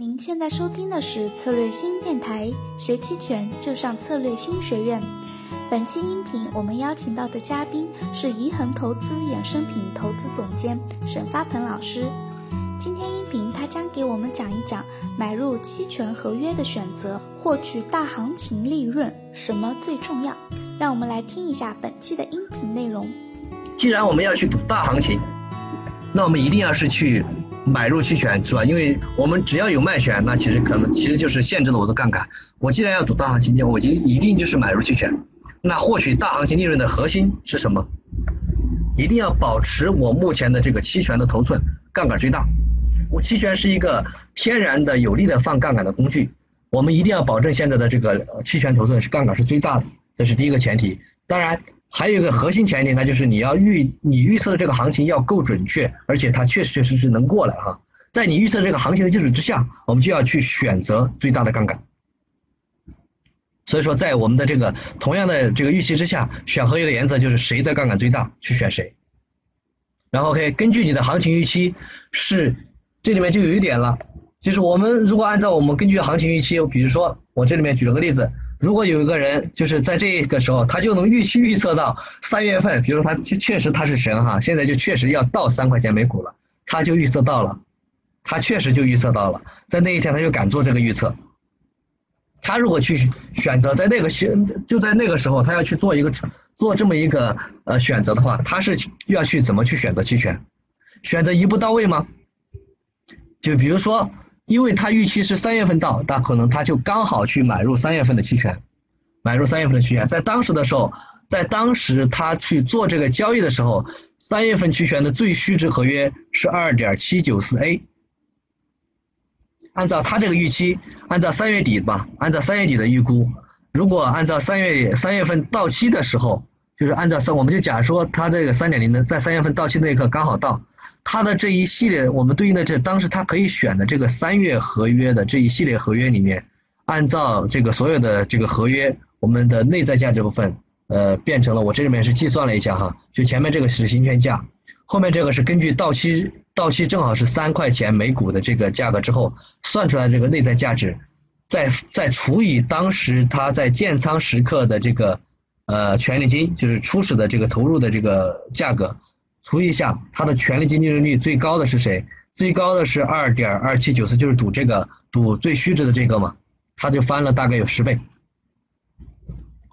您现在收听的是策略新电台，学期权就上策略新学院。本期音频我们邀请到的嘉宾是怡恒投资衍生品投资总监沈发鹏老师。今天音频他将给我们讲一讲买入期权合约的选择，获取大行情利润什么最重要？让我们来听一下本期的音频内容。既然我们要去赌大行情，那我们一定要是去。买入期权是吧？因为我们只要有卖权，那其实可能其实就是限制了我的杠杆。我既然要赌大行情，我就一定就是买入期权。那获取大行情利润的核心是什么？一定要保持我目前的这个期权的头寸杠杆最大。我期权是一个天然的有利的放杠杆的工具，我们一定要保证现在的这个期权头寸是杠杆是最大的，这是第一个前提。当然。还有一个核心前提，那就是你要预你预测的这个行情要够准确，而且它确实确实是能过来哈。在你预测这个行情的基础之下，我们就要去选择最大的杠杆。所以说，在我们的这个同样的这个预期之下，选合约的原则就是谁的杠杆最大去选谁。然后可以根据你的行情预期是这里面就有一点了，就是我们如果按照我们根据行情预期，比如说我这里面举了个例子。如果有一个人就是在这个时候，他就能预期预测到三月份，比如说他确实他是神哈，现在就确实要到三块钱每股了，他就预测到了，他确实就预测到了，在那一天他就敢做这个预测。他如果去选择在那个选就在那个时候，他要去做一个做这么一个呃选择的话，他是要去怎么去选择期权？选择一步到位吗？就比如说。因为他预期是三月份到，他可能他就刚好去买入三月份的期权，买入三月份的期权，在当时的时候，在当时他去做这个交易的时候，三月份期权的最虚值合约是二点七九四 A，按照他这个预期，按照三月底吧，按照三月底的预估，如果按照三月三月份到期的时候，就是按照三，我们就假说他这个三点零的在三月份到期那一刻刚好到。它的这一系列，我们对应的这当时它可以选的这个三月合约的这一系列合约里面，按照这个所有的这个合约，我们的内在价值部分，呃，变成了我这里面是计算了一下哈，就前面这个是行权价，后面这个是根据到期到期正好是三块钱每股的这个价格之后算出来这个内在价值，再再除以当时它在建仓时刻的这个呃权利金，就是初始的这个投入的这个价格。除一下，它的权利金利润率最高的是谁？最高的是二点二七九四，就是赌这个赌最虚值的这个嘛，它就翻了大概有十倍，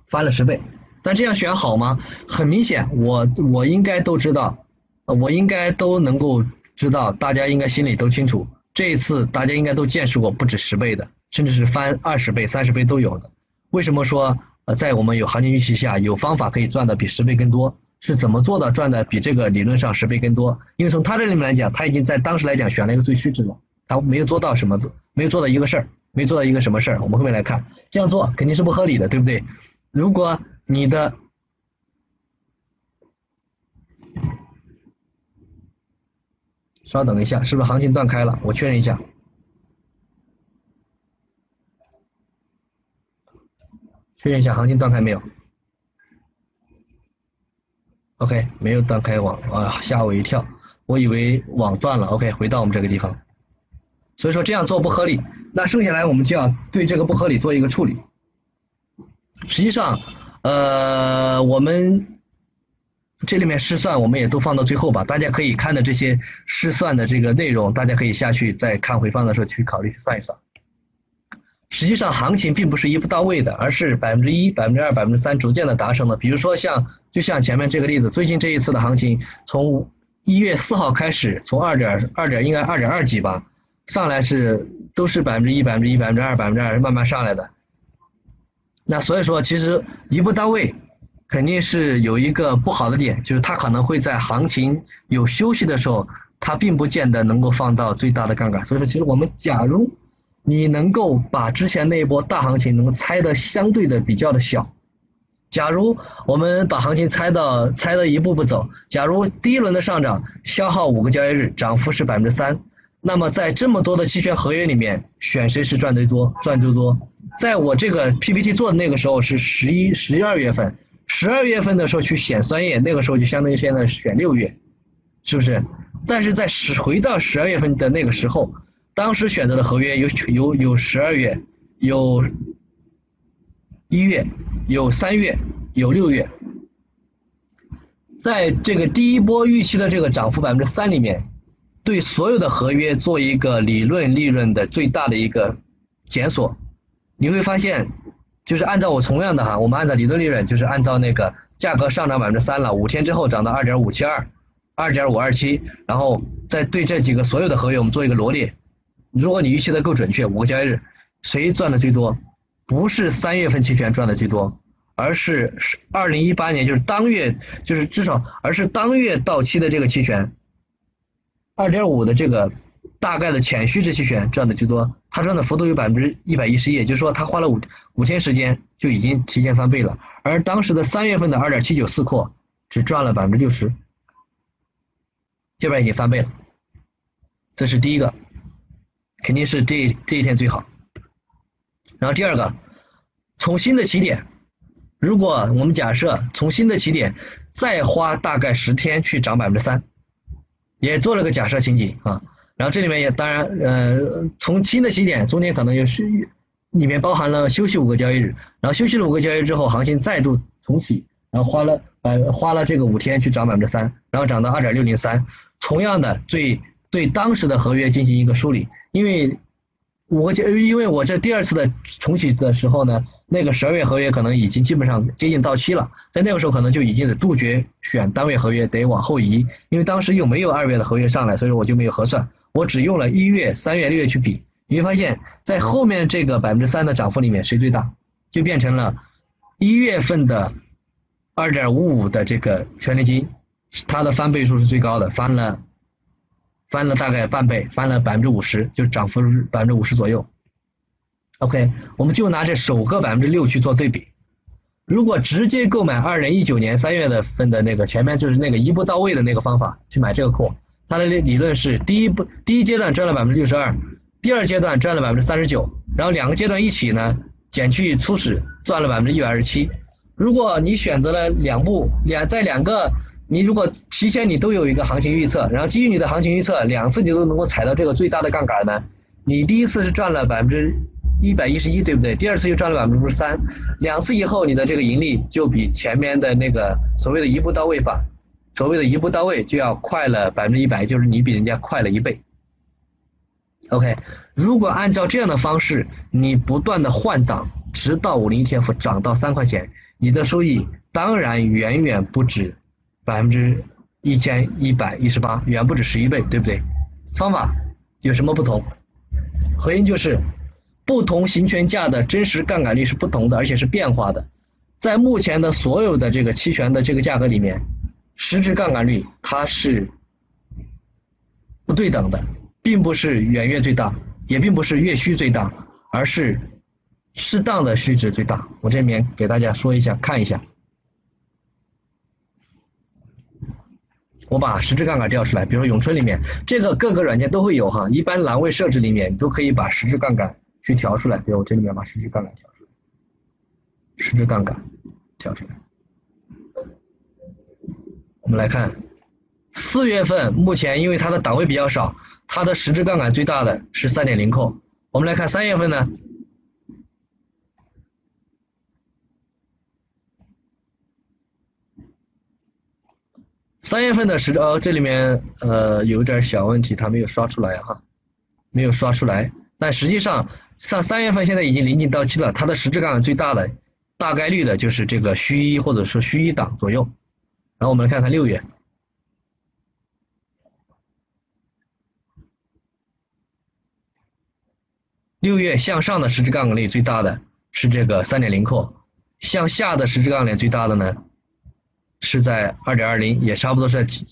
翻了十倍。但这样选好吗？很明显，我我应该都知道，我应该都能够知道，大家应该心里都清楚，这一次大家应该都见识过不止十倍的，甚至是翻二十倍、三十倍都有的。为什么说呃，在我们有行情预期下，有方法可以赚的比十倍更多？是怎么做到赚的比这个理论上十倍更多？因为从他这里面来讲，他已经在当时来讲选了一个最虚值了，他没有做到什么，没有做到一个事儿，没做到一个什么事儿。我们后面来看，这样做肯定是不合理的，对不对？如果你的，稍等一下，是不是行情断开了？我确认一下，确认一下行情断开没有？OK，没有断开网啊，吓我一跳，我以为网断了。OK，回到我们这个地方，所以说这样做不合理。那剩下来我们就要对这个不合理做一个处理。实际上，呃，我们这里面试算我们也都放到最后吧，大家可以看的这些试算的这个内容，大家可以下去再看回放的时候去考虑去算一算。实际上行情并不是一步到位的，而是百分之一、百分之二、百分之三逐渐的达成的。比如说像，就像前面这个例子，最近这一次的行情，从一月四号开始，从二点二点应该二点二几吧，上来是都是百分之一、百分之一、百分之二、百分之二慢慢上来的。那所以说，其实一步到位，肯定是有一个不好的点，就是它可能会在行情有休息的时候，它并不见得能够放到最大的杠杆。所以说，其实我们假如你能够把之前那一波大行情能够猜的相对的比较的小，假如我们把行情猜到猜的一步步走，假如第一轮的上涨消耗五个交易日，涨幅是百分之三，那么在这么多的期权合约里面，选谁是赚最多？赚最多？在我这个 PPT 做的那个时候是十一、十二月份，十二月份的时候去选三月，那个时候就相当于现在选六月，是不是？但是在十回到十二月份的那个时候。当时选择的合约有有有十二月，有一月，有三月，有六月。在这个第一波预期的这个涨幅百分之三里面，对所有的合约做一个理论利润的最大的一个检索，你会发现，就是按照我同样的哈，我们按照理论利润，就是按照那个价格上涨百分之三了，五天之后涨到二点五七二，二点五二七，然后再对这几个所有的合约我们做一个罗列，如果你预期的够准确，五个交易日谁赚的最多？不是三月份期权赚的最多。而是是二零一八年，就是当月，就是至少，而是当月到期的这个期权，二点五的这个大概的浅虚值期权赚的最多，它赚的幅度有百分之一百一十一，也就是说，它花了五五天时间就已经提前翻倍了。而当时的三月份的二点七九四扩只赚了百分之六十，这边已经翻倍了，这是第一个，肯定是这这一天最好。然后第二个，从新的起点。如果我们假设从新的起点再花大概十天去涨百分之三，也做了个假设情景啊，然后这里面也当然呃从新的起点中间可能有是里面包含了休息五个交易日，然后休息了五个交易日之后行情再度重启，然后花了百花了这个五天去涨百分之三，然后涨到二点六零三，同样的最对当时的合约进行一个梳理，因为五个交因为我这第二次的重启的时候呢。那个十二月合约可能已经基本上接近到期了，在那个时候可能就已经得杜绝选单位合约，得往后移，因为当时又没有二月的合约上来，所以说我就没有核算，我只用了一月、三月、六月去比，你会发现在后面这个百分之三的涨幅里面谁最大，就变成了一月份的二点五五的这个权利金，它的翻倍数是最高的，翻了翻了大概半倍，翻了百分之五十，就涨幅百分之五十左右。OK，我们就拿这首个百分之六去做对比。如果直接购买二零一九年三月的份的那个前面就是那个一步到位的那个方法去买这个库，它的理论是第一步第一阶段赚了百分之六十二，第二阶段赚了百分之三十九，然后两个阶段一起呢减去初始赚了百分之一百二十七。如果你选择了两步两在两个，你如果提前你都有一个行情预测，然后基于你的行情预测两次你都能够踩到这个最大的杠杆呢，你第一次是赚了百分之。一百一十一，对不对？第二次又赚了百分之三，两次以后，你的这个盈利就比前面的那个所谓的一步到位法，所谓的一步到位就要快了百分之一百，就是你比人家快了一倍。OK，如果按照这样的方式，你不断的换挡，直到五零 ETF 涨到三块钱，你的收益当然远远不止百分之一千一百一十八，远不止十一倍，对不对？方法有什么不同？核心就是。不同行权价的真实杠杆率是不同的，而且是变化的。在目前的所有的这个期权的这个价格里面，实质杠杆率它是不对等的，并不是远月最大，也并不是月虚最大，而是适当的虚值最大。我这里面给大家说一下，看一下。我把实质杠杆调出来，比如说永春里面，这个各个软件都会有哈，一般栏位设置里面你都可以把实质杠杆。去调出来，比如我这里面把实质杠杆调出来，实质杠杆调出来。我们来看，四月份目前因为它的档位比较少，它的实质杠杆最大的是三点零扣。我们来看三月份呢，三月份的实呃这里面呃有点小问题，它没有刷出来哈，没有刷出来，但实际上。像三月份现在已经临近到期了，它的实质杠杆最大的大概率的就是这个虚一或者说虚一档左右。然后我们来看看六月，六月向上的实质杠杆率最大的是这个三点零扣，向下的实质杠杆最大的呢是在二点二零，也差不多是在，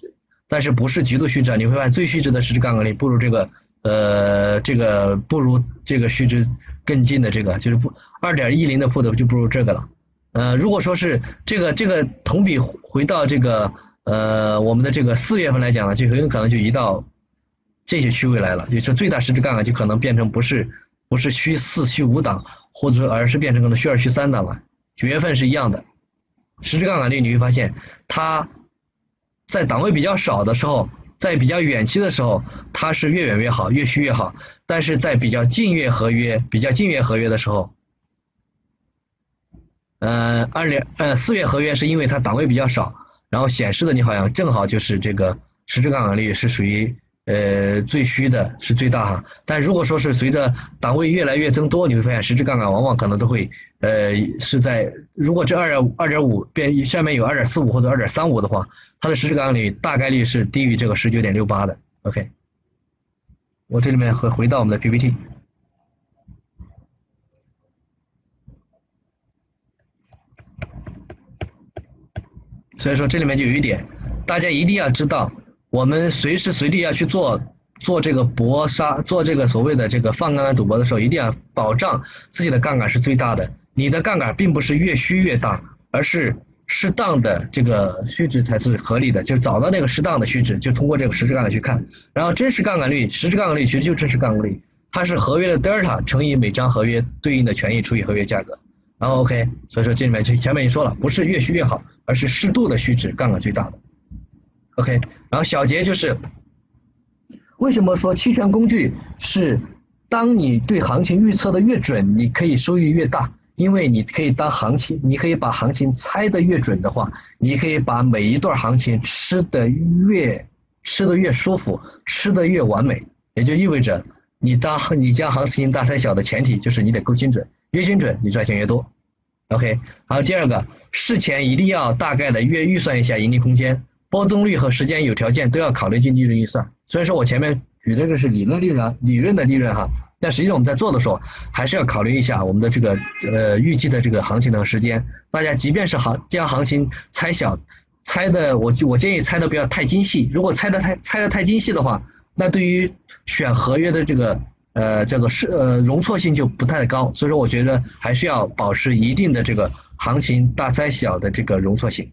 但是不是极度虚值啊，你会发现最虚值的实质杠杆率不如这个。呃，这个不如这个虚值更近的这个，就是不二点一零的 put 就不如这个了。呃，如果说是这个这个同比回到这个呃我们的这个四月份来讲呢，就很有可能就移到这些区位来了，也就最大实质杠杆就可能变成不是不是虚四虚五档，或者说而是变成可能虚二虚三档了。九月份是一样的，实质杠杆率你会发现它在档位比较少的时候。在比较远期的时候，它是越远越好，越虚越好。但是在比较近月合约、比较近月合约的时候，呃，二零呃四月合约是因为它档位比较少，然后显示的你好像正好就是这个实质杠杆率是属于呃最虚的，是最大哈。但如果说是随着档位越来越增多，你会发现实质杠杆往往可能都会呃是在如果这二点二点五变下面有二点四五或者二点三五的话，它的实质杠杆率大概率是低于这个十九点六八的。OK。我这里面回回到我们的 PPT，所以说这里面就有一点，大家一定要知道，我们随时随地要去做做这个搏杀，做这个所谓的这个放杠杆赌博的时候，一定要保障自己的杠杆是最大的。你的杠杆并不是越虚越大，而是。适当的这个虚值才是合理的，就找到那个适当的虚值，就通过这个实质杠杆去看。然后真实杠杆率，实质杠杆率其实就真实杠杆率，它是合约的德尔塔乘以每张合约对应的权益除以合约价格。然后 OK，所以说这里面就前面已经说了，不是越虚越好，而是适度的虚值杠杆最大的。OK，然后小结就是，为什么说期权工具是当你对行情预测的越准，你可以收益越大？因为你可以当行情，你可以把行情猜得越准的话，你可以把每一段行情吃得越吃得越舒服，吃得越完美，也就意味着你当你将行情大猜小的前提就是你得够精准，越精准你赚钱越多。OK，好，第二个，事前一定要大概的约预算一下盈利空间，波动率和时间有条件都要考虑进利润预算。所以说我前面举这个是理论利润，理论的利润哈。但实际上我们在做的时候，还是要考虑一下我们的这个呃预计的这个行情的时间。大家即便是行将行情猜小，猜的我我建议猜的不要太精细。如果猜的太猜的太精细的话，那对于选合约的这个呃叫做是呃容错性就不太高。所以说我觉得还是要保持一定的这个行情大猜小的这个容错性。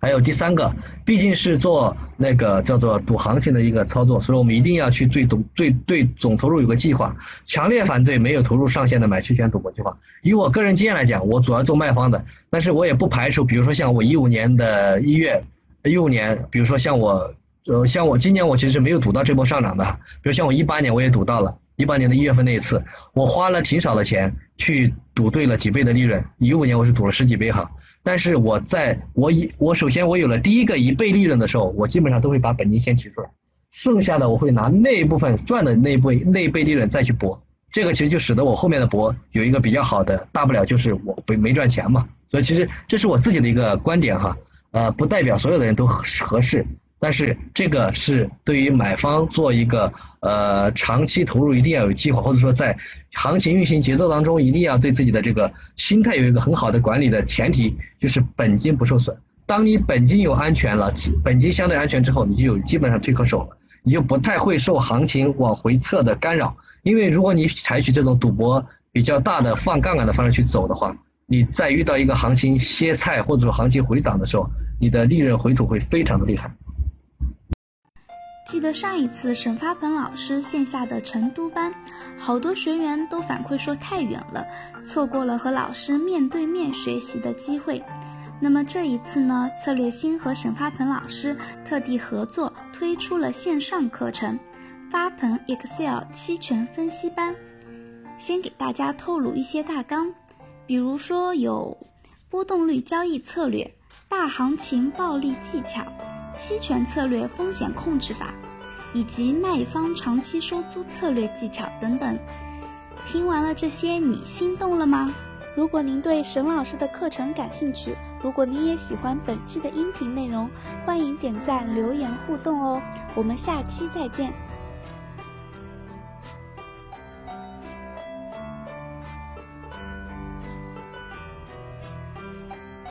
还有第三个，毕竟是做那个叫做赌行情的一个操作，所以我们一定要去最总最对总投入有个计划。强烈反对没有投入上限的买期权赌博计划。以我个人经验来讲，我主要做卖方的，但是我也不排除，比如说像我一五年的一月，一五年，比如说像我，呃，像我今年我其实没有赌到这波上涨的，比如像我一八年我也赌到了，一八年的一月份那一次，我花了挺少的钱去赌对了几倍的利润，一五年我是赌了十几倍哈。但是我在我一我首先我有了第一个一倍利润的时候，我基本上都会把本金先提出来，剩下的我会拿那一部分赚的那一倍那一倍利润再去搏，这个其实就使得我后面的搏有一个比较好的，大不了就是我没没赚钱嘛。所以其实这是我自己的一个观点哈，呃，不代表所有的人都合适。但是这个是对于买方做一个呃长期投入一定要有计划，或者说在行情运行节奏当中一定要对自己的这个心态有一个很好的管理的前提，就是本金不受损。当你本金有安全了，本金相对安全之后，你就有基本上退可守了，你就不太会受行情往回撤的干扰。因为如果你采取这种赌博比较大的放杠杆的方式去走的话，你在遇到一个行情歇菜或者说行情回档的时候，你的利润回吐会非常的厉害。记得上一次沈发鹏老师线下的成都班，好多学员都反馈说太远了，错过了和老师面对面学习的机会。那么这一次呢，策略星和沈发鹏老师特地合作推出了线上课程——发鹏 Excel 期权分析班。先给大家透露一些大纲，比如说有波动率交易策略、大行情暴利技巧。期权策略风险控制法，以及卖方长期收租策略技巧等等。听完了这些，你心动了吗？如果您对沈老师的课程感兴趣，如果您也喜欢本期的音频内容，欢迎点赞、留言互动哦。我们下期再见。